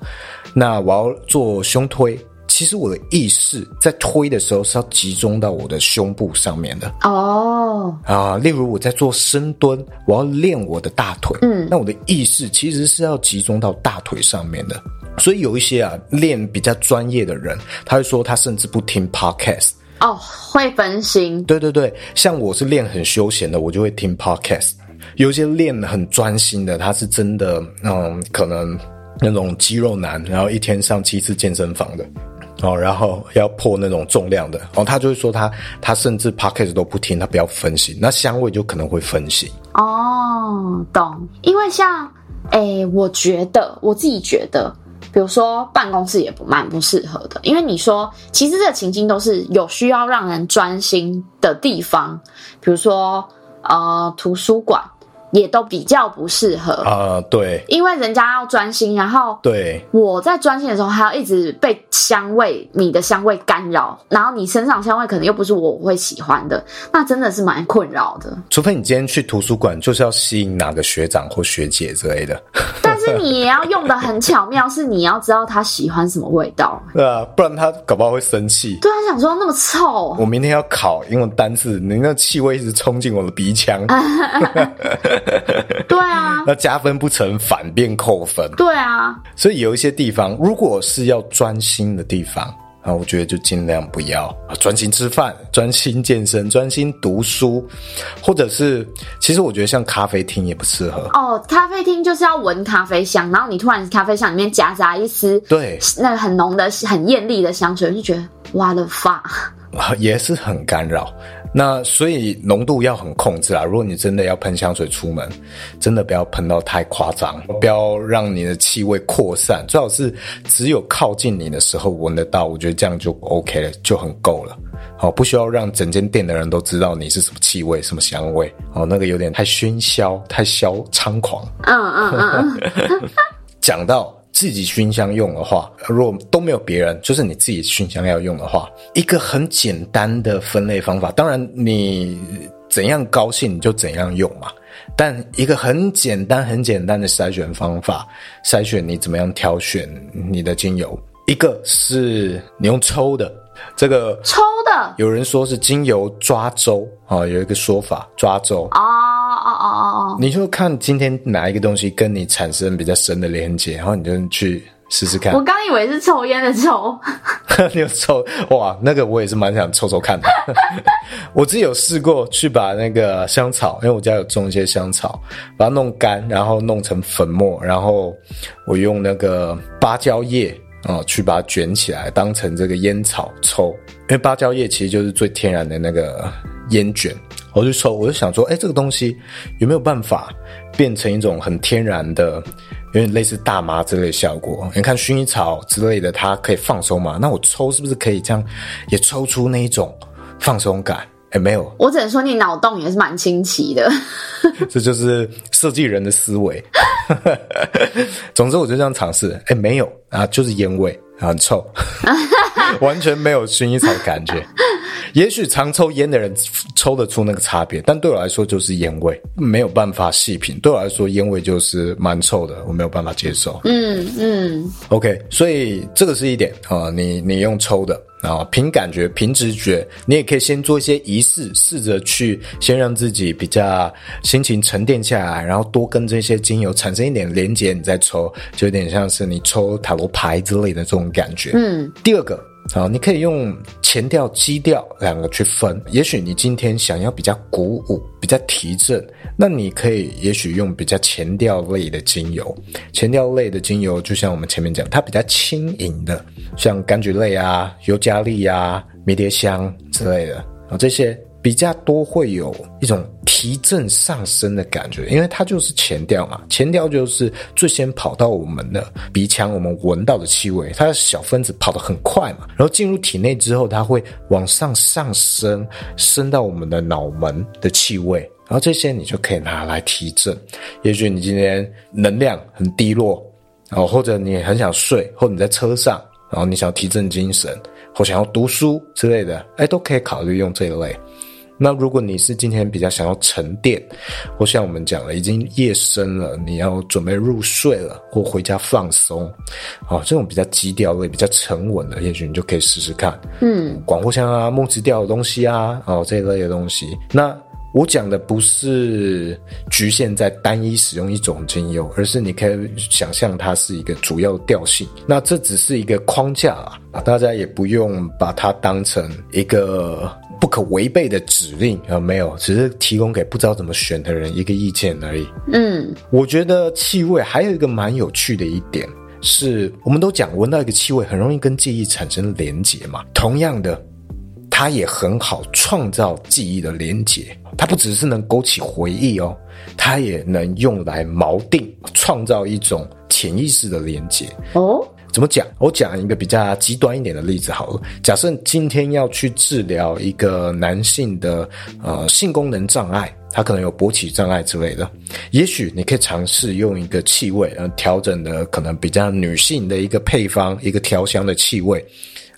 Speaker 1: 那我要做胸推，其实我的意识在推的时候是要集中到我的胸部上面的哦。啊，例如我在做深蹲，我要练我的大腿，嗯，那我的意识其实是要集中到大腿上面的。所以有一些啊练比较专业的人，他会说他甚至不听 podcast
Speaker 2: 哦，会分心。
Speaker 1: 对对对，像我是练很休闲的，我就会听 podcast。有些练很专心的，他是真的，嗯，可能那种肌肉男，然后一天上七次健身房的，哦，然后要破那种重量的，哦，他就会说他他甚至 podcast 都不听，他不要分心，那香味就可能会分心。
Speaker 2: 哦，懂。因为像，诶，我觉得我自己觉得，比如说办公室也不蛮不适合的，因为你说其实这个情境都是有需要让人专心的地方，比如说呃图书馆。也都比较不适合。
Speaker 1: 啊，对，
Speaker 2: 因为人家要专心，然后对。我在专心的时候还要一直被香味、你的香味干扰，然后你身上香味可能又不是我会喜欢的，那真的是蛮困扰的。
Speaker 1: 除非你今天去图书馆就是要吸引哪个学长或学姐之类的，
Speaker 2: 但 是你也要用的很巧妙，是你要知道他喜欢什么味道，
Speaker 1: 对啊，不然他搞不好会生气。
Speaker 2: 对啊，想说那么臭，
Speaker 1: 我明天要考英文单词，你那气味一直冲进我的鼻腔。
Speaker 2: 对啊，
Speaker 1: 那加分不成，反变扣分。
Speaker 2: 对啊，
Speaker 1: 所以有一些地方，如果是要专心的地方啊，我觉得就尽量不要专心吃饭、专心健身、专心读书，或者是，其实我觉得像咖啡厅也不适合。
Speaker 2: 哦，咖啡厅就是要闻咖啡香，然后你突然咖啡香里面夹杂一丝对那个很浓的、很艳丽的香水，就觉得哇的发，
Speaker 1: 也是很干扰。那所以浓度要很控制啊！如果你真的要喷香水出门，真的不要喷到太夸张，不要让你的气味扩散，最好是只有靠近你的时候闻得到。我觉得这样就 OK 了，就很够了。好，不需要让整间店的人都知道你是什么气味、什么香味。哦，那个有点太喧嚣、太嚣猖狂。嗯嗯嗯嗯。讲到。自己熏香用的话，如果都没有别人，就是你自己熏香要用的话，一个很简单的分类方法。当然，你怎样高兴你就怎样用嘛。但一个很简单、很简单的筛选方法，筛选你怎么样挑选你的精油。一个是你用抽的，这个
Speaker 2: 抽的，
Speaker 1: 有人说是精油抓周啊，有一个说法抓周
Speaker 2: 啊。你
Speaker 1: 就看今天哪一个东西跟你产生比较深的连接，然后你就去试试看。
Speaker 2: 我刚以为是抽烟的抽，
Speaker 1: 你有抽哇？那个我也是蛮想抽抽看的。我自己有试过去把那个香草，因为我家有种一些香草，把它弄干，然后弄成粉末，然后我用那个芭蕉叶啊、哦、去把它卷起来，当成这个烟草抽。因为芭蕉叶其实就是最天然的那个烟卷。我就抽，我就想说，哎，这个东西有没有办法变成一种很天然的，有点类似大麻之类的效果？你看薰衣草之类的，它可以放松嘛？那我抽是不是可以这样也抽出那一种放松感？哎，没有，
Speaker 2: 我只能说你脑洞也是蛮清奇的。
Speaker 1: 这就是设计人的思维。总之，我就这样尝试。哎，没有啊，就是烟味，很臭，完全没有薰衣草的感觉。也许常抽烟的人抽得出那个差别，但对我来说就是烟味，没有办法细品。对我来说，烟味就是蛮臭的，我没有办法接受。嗯嗯。OK，所以这个是一点啊、呃，你你用抽的啊，凭感觉、凭直觉，你也可以先做一些仪式，试着去先让自己比较心情沉淀下来，然后多跟这些精油产生一点连接，你再抽，就有点像是你抽塔罗牌之类的这种感觉。嗯。第二个。好，你可以用前调、基调两个去分。也许你今天想要比较鼓舞、比较提振，那你可以也许用比较前调类的精油。前调类的精油，就像我们前面讲，它比较轻盈的，像柑橘类啊、尤加利啊、迷迭香之类的啊，这些比较多会有一种。提振上升的感觉，因为它就是前调嘛，前调就是最先跑到我们的鼻腔，我们闻到的气味，它的小分子跑得很快嘛，然后进入体内之后，它会往上上升，升到我们的脑门的气味，然后这些你就可以拿来提振。也许你今天能量很低落，哦，或者你很想睡，或者你在车上，然后你想要提振精神，或想要读书之类的，哎，都可以考虑用这一类。那如果你是今天比较想要沉淀，或像我们讲了，已经夜深了，你要准备入睡了，或回家放松，哦，这种比较基调类、比较沉稳的，也许你就可以试试看。嗯，广藿香啊、木质调的东西啊，哦，这一类的东西。那我讲的不是局限在单一使用一种精油，而是你可以想象它是一个主要调性。那这只是一个框架啊，大家也不用把它当成一个。不可违背的指令有没有？只是提供给不知道怎么选的人一个意见而已。嗯，我觉得气味还有一个蛮有趣的一点是，我们都讲闻到一个气味很容易跟记忆产生连结嘛。同样的，它也很好创造记忆的连结。它不只是能勾起回忆哦，它也能用来锚定，创造一种潜意识的连结哦。怎么讲？我讲一个比较极端一点的例子好了。假设今天要去治疗一个男性的呃性功能障碍，他可能有勃起障碍之类的，也许你可以尝试用一个气味，呃，调整的可能比较女性的一个配方，一个调香的气味。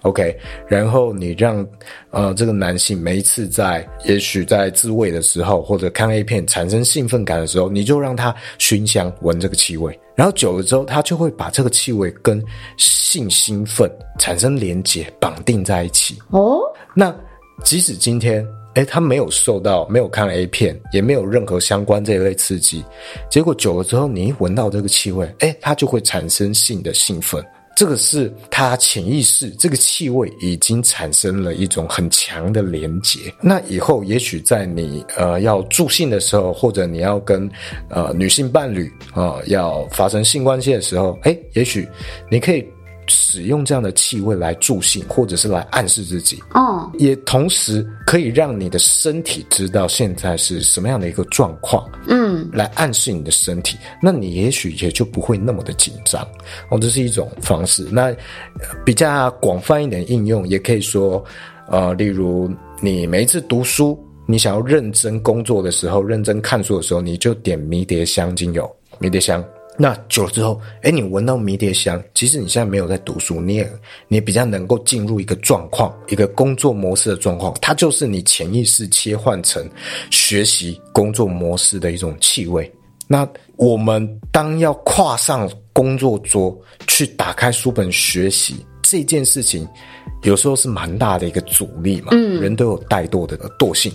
Speaker 1: OK，然后你让呃这个男性每一次在也许在自慰的时候或者看 A 片产生兴奋感的时候，你就让他熏香闻这个气味，然后久了之后，他就会把这个气味跟性兴奋产生连结，绑定在一起。哦，那即使今天哎他没有受到没有看 A 片，也没有任何相关这一类刺激，结果久了之后，你一闻到这个气味，哎他就会产生性的兴奋。这个是他潜意识，这个气味已经产生了一种很强的连结。那以后也许在你呃要助兴的时候，或者你要跟呃女性伴侣啊、呃、要发生性关系的时候，诶，也许你可以。使用这样的气味来助兴，或者是来暗示自己，哦，也同时可以让你的身体知道现在是什么样的一个状况，嗯，来暗示你的身体，那你也许也就不会那么的紧张，哦，这是一种方式。那比较广泛一点应用，也可以说，呃，例如你每一次读书，你想要认真工作的时候，认真看书的时候，你就点迷迭香精油，迷迭香。那久了之后，哎，你闻到迷迭香，其实你现在没有在读书，你也你也比较能够进入一个状况，一个工作模式的状况，它就是你潜意识切换成学习工作模式的一种气味。那我们当要跨上工作桌去打开书本学习这件事情，有时候是蛮大的一个阻力嘛。嗯，人都有怠惰的惰性，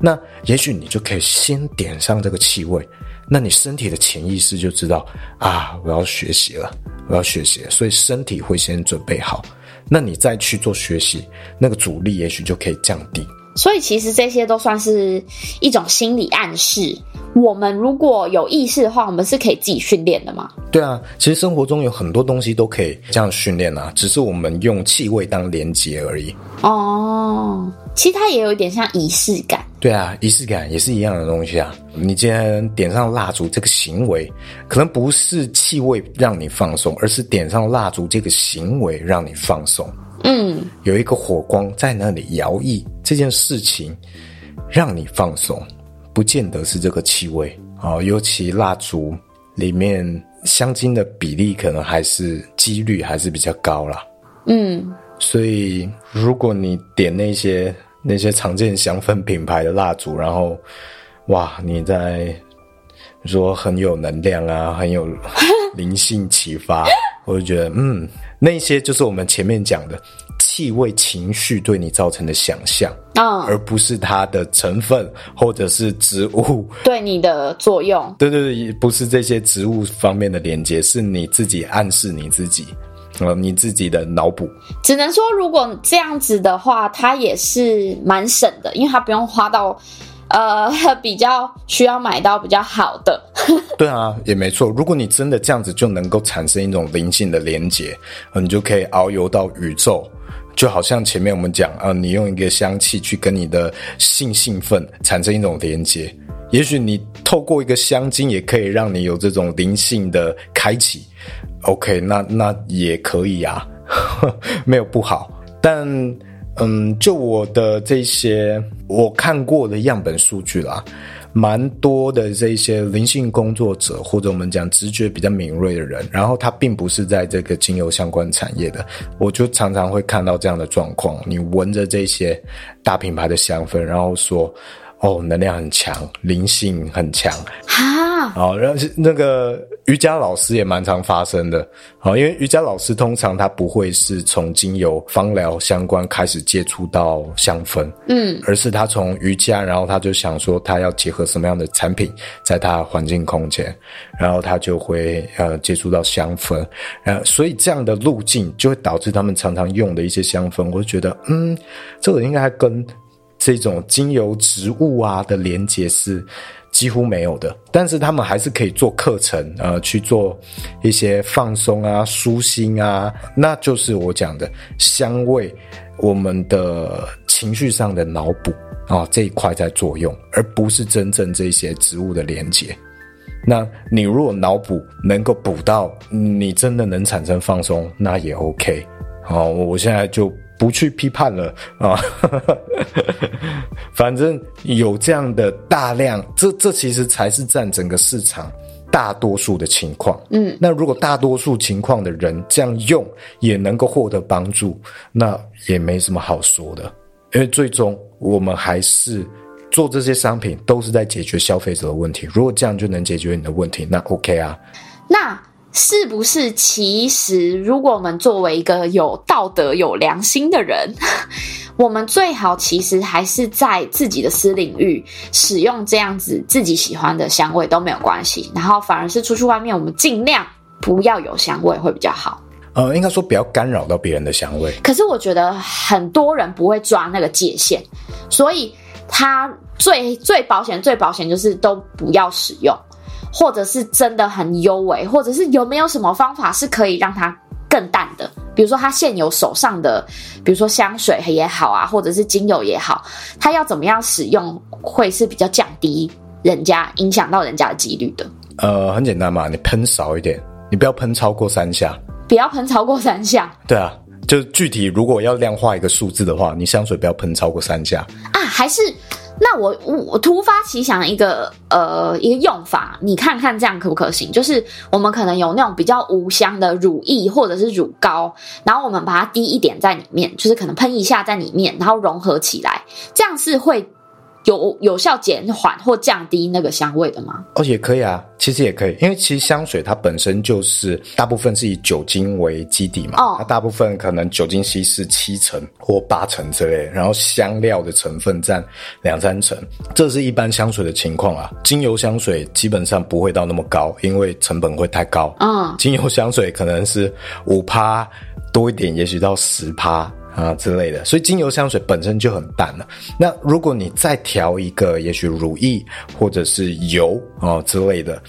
Speaker 1: 那也许你就可以先点上这个气味。那你身体的潜意识就知道啊，我要学习了，我要学习，所以身体会先准备好。那你再去做学习，那个阻力也许就可以降低。
Speaker 2: 所以其实这些都算是一种心理暗示。我们如果有意识的话，我们是可以自己训练的嘛？
Speaker 1: 对啊，其实生活中有很多东西都可以这样训练啊，只是我们用气味当连接而已。
Speaker 2: 哦，其实它也有一点像仪式感。
Speaker 1: 对啊，仪式感也是一样的东西啊。你今天点上蜡烛这个行为，可能不是气味让你放松，而是点上蜡烛这个行为让你放松。
Speaker 2: 嗯，
Speaker 1: 有一个火光在那里摇曳，这件事情让你放松。不见得是这个气味啊，尤其蜡烛里面香精的比例可能还是几率还是比较高啦。
Speaker 2: 嗯，
Speaker 1: 所以如果你点那些那些常见香氛品牌的蜡烛，然后哇，你在说很有能量啊，很有灵性启发，我就觉得嗯，那些就是我们前面讲的。气味情绪对你造成的想象，
Speaker 2: 嗯，
Speaker 1: 而不是它的成分或者是植物
Speaker 2: 对你的作用。
Speaker 1: 对对对，不是这些植物方面的连接，是你自己暗示你自己，呃，你自己的脑补。
Speaker 2: 只能说，如果这样子的话，它也是蛮省的，因为它不用花到，呃，比较需要买到比较好的。
Speaker 1: 对啊，也没错。如果你真的这样子就能够产生一种灵性的连接，你就可以遨游到宇宙。就好像前面我们讲呃，你用一个香气去跟你的性兴奋产生一种连接，也许你透过一个香精也可以让你有这种灵性的开启。OK，那那也可以啊，没有不好。但嗯，就我的这些我看过的样本数据啦。蛮多的这些灵性工作者，或者我们讲直觉比较敏锐的人，然后他并不是在这个精油相关产业的，我就常常会看到这样的状况。你闻着这些大品牌的香氛，然后说。哦，能量很强，灵性很强
Speaker 2: 哈。
Speaker 1: 好，然后是那个瑜伽老师也蛮常发生的。好，因为瑜伽老师通常他不会是从精油芳疗相关开始接触到香氛，
Speaker 2: 嗯，
Speaker 1: 而是他从瑜伽，然后他就想说他要结合什么样的产品在他环境空间，然后他就会呃接触到香氛，呃，所以这样的路径就会导致他们常常用的一些香氛，我就觉得，嗯，这个应该跟。这种精油植物啊的连接是几乎没有的，但是他们还是可以做课程，呃，去做一些放松啊、舒心啊，那就是我讲的香味，我们的情绪上的脑补啊这一块在作用，而不是真正这些植物的连接。那你如果脑补能够补到，你真的能产生放松，那也 OK。好，我现在就。不去批判了啊，反正有这样的大量，这这其实才是占整个市场大多数的情况。
Speaker 2: 嗯，
Speaker 1: 那如果大多数情况的人这样用也能够获得帮助，那也没什么好说的，因为最终我们还是做这些商品都是在解决消费者的问题。如果这样就能解决你的问题，那 OK 啊。
Speaker 2: 那。是不是其实，如果我们作为一个有道德、有良心的人，我们最好其实还是在自己的私领域使用这样子自己喜欢的香味都没有关系，然后反而是出去外面，我们尽量不要有香味会比较好。
Speaker 1: 呃，应该说不要干扰到别人的香味。
Speaker 2: 可是我觉得很多人不会抓那个界限，所以他最最保险、最保险就是都不要使用。或者是真的很幽微，或者是有没有什么方法是可以让它更淡的？比如说他现有手上的，比如说香水也好啊，或者是精油也好，他要怎么样使用会是比较降低人家影响到人家的几率的？
Speaker 1: 呃，很简单嘛，你喷少一点，你不要喷超过三下，
Speaker 2: 不要喷超过三下。
Speaker 1: 对啊，就具体如果要量化一个数字的话，你香水不要喷超过三下
Speaker 2: 啊，还是？那我我突发奇想一个呃一个用法，你看看这样可不可行？就是我们可能有那种比较无香的乳液或者是乳膏，然后我们把它滴一点在里面，就是可能喷一下在里面，然后融合起来，这样是会。有有效减缓或降低那个香味的吗？
Speaker 1: 哦，也可以啊，其实也可以，因为其实香水它本身就是大部分是以酒精为基底嘛，
Speaker 2: 哦，
Speaker 1: 它大部分可能酒精稀释七成或八成之类，然后香料的成分占两三成，这是一般香水的情况啊。精油香水基本上不会到那么高，因为成本会太高。
Speaker 2: 嗯，
Speaker 1: 精油香水可能是五趴多一点，也许到十趴。啊之类的。所以精油香水本身就很淡了。那如果你再调一个，也许乳液或者是油啊之类的。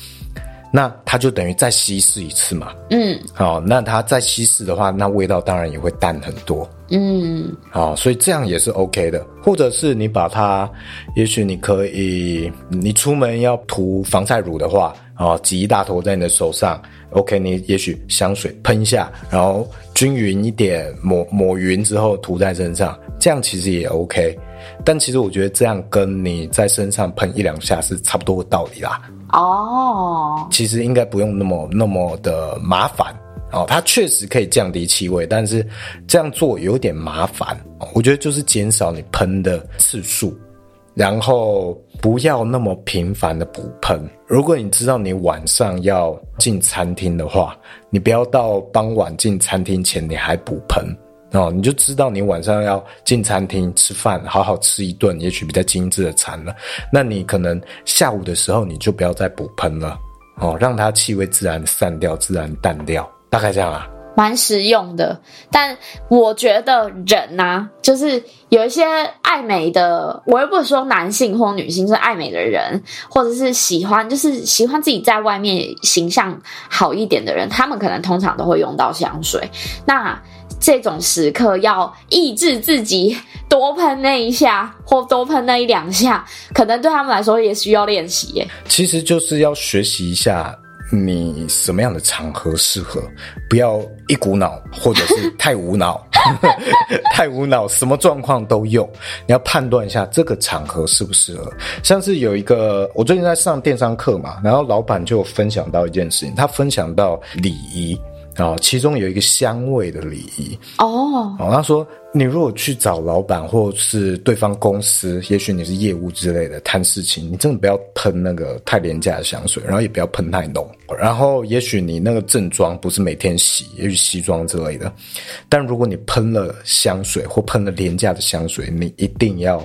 Speaker 1: 那它就等于再稀释一次嘛，
Speaker 2: 嗯，
Speaker 1: 好，那它再稀释的话，那味道当然也会淡很多，
Speaker 2: 嗯，
Speaker 1: 好，所以这样也是 OK 的，或者是你把它，也许你可以，你出门要涂防晒乳的话，啊，挤一大坨在你的手上，OK，你也许香水喷一下，然后均匀一点抹抹匀之后涂在身上，这样其实也 OK，但其实我觉得这样跟你在身上喷一两下是差不多的道理啦。
Speaker 2: 哦，
Speaker 1: 其实应该不用那么那么的麻烦哦，它确实可以降低气味，但是这样做有点麻烦。我觉得就是减少你喷的次数，然后不要那么频繁的补喷。如果你知道你晚上要进餐厅的话，你不要到傍晚进餐厅前你还补喷。哦，你就知道你晚上要进餐厅吃饭，好好吃一顿，也许比较精致的餐了。那你可能下午的时候你就不要再补喷了，哦，让它气味自然散掉，自然淡掉，大概这样啊。
Speaker 2: 蛮实用的，但我觉得人呐、就是有一些爱美的，我又不是说男性或女性，是爱美的人，或者是喜欢，就是喜欢自己在外面形象好一点的人，他们可能通常都会用到香水。那这种时刻要抑制自己多喷那一下，或多喷那一两下，可能对他们来说也需要练习耶。
Speaker 1: 其实就是要学习一下。你什么样的场合适合？不要一股脑，或者是太无脑，太无脑，什么状况都用。你要判断一下这个场合适不适合。像是有一个，我最近在上电商课嘛，然后老板就分享到一件事情，他分享到礼仪。啊，其中有一个香味的礼仪
Speaker 2: 哦。
Speaker 1: 哦，他说，你如果去找老板或是对方公司，也许你是业务之类的谈事情，你真的不要喷那个太廉价的香水，然后也不要喷太浓。然后，也许你那个正装不是每天洗，也许西装之类的。但如果你喷了香水或喷了廉价的香水，你一定要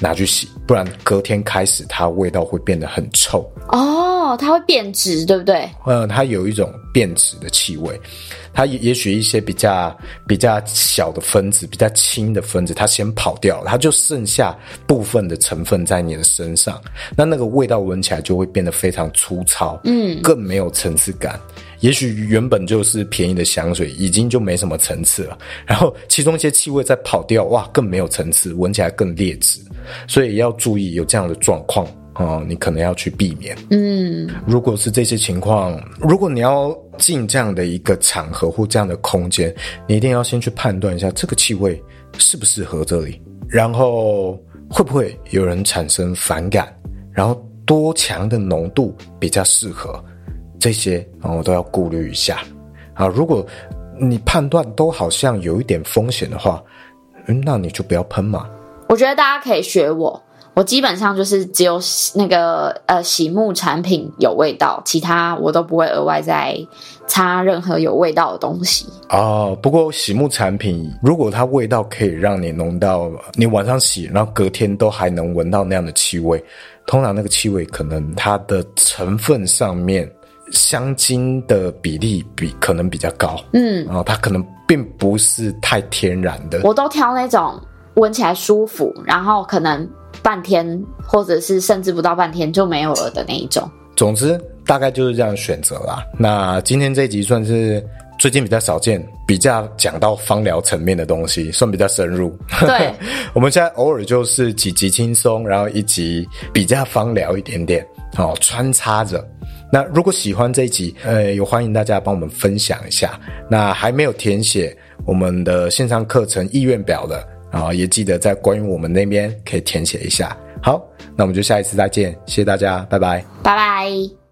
Speaker 1: 拿去洗，不然隔天开始它味道会变得很臭。
Speaker 2: 哦。哦，它会变质，对不对？
Speaker 1: 嗯，它有一种变质的气味，它也也许一些比较比较小的分子，比较轻的分子，它先跑掉了，它就剩下部分的成分在你的身上，那那个味道闻起来就会变得非常粗糙，
Speaker 2: 嗯，
Speaker 1: 更没有层次感。也许原本就是便宜的香水，已经就没什么层次了，然后其中一些气味再跑掉，哇，更没有层次，闻起来更劣质，所以要注意有这样的状况。哦，你可能要去避免。
Speaker 2: 嗯，
Speaker 1: 如果是这些情况，如果你要进这样的一个场合或这样的空间，你一定要先去判断一下这个气味适不适合这里，然后会不会有人产生反感，然后多强的浓度比较适合，这些啊我都要顾虑一下。啊，如果你判断都好像有一点风险的话，嗯，那你就不要喷嘛。
Speaker 2: 我觉得大家可以学我。我基本上就是只有那个呃洗沐产品有味道，其他我都不会额外再擦任何有味道的东西。
Speaker 1: 哦，不过洗沐产品如果它味道可以让你浓到你晚上洗，然后隔天都还能闻到那样的气味，通常那个气味可能它的成分上面香精的比例比可能比较高，
Speaker 2: 嗯，
Speaker 1: 然后它可能并不是太天然的。
Speaker 2: 我都挑那种闻起来舒服，然后可能。半天，或者是甚至不到半天就没有了的那一种。
Speaker 1: 总之，大概就是这样选择啦。那今天这一集算是最近比较少见，比较讲到芳疗层面的东西，算比较深入。
Speaker 2: 对，
Speaker 1: 我们现在偶尔就是几集轻松，然后一集比较芳疗一点点，哦，穿插着。那如果喜欢这一集，呃，也欢迎大家帮我们分享一下。那还没有填写我们的线上课程意愿表的。啊，也记得在关于我们那边可以填写一下。好，那我们就下一次再见，谢谢大家，拜拜，
Speaker 2: 拜拜。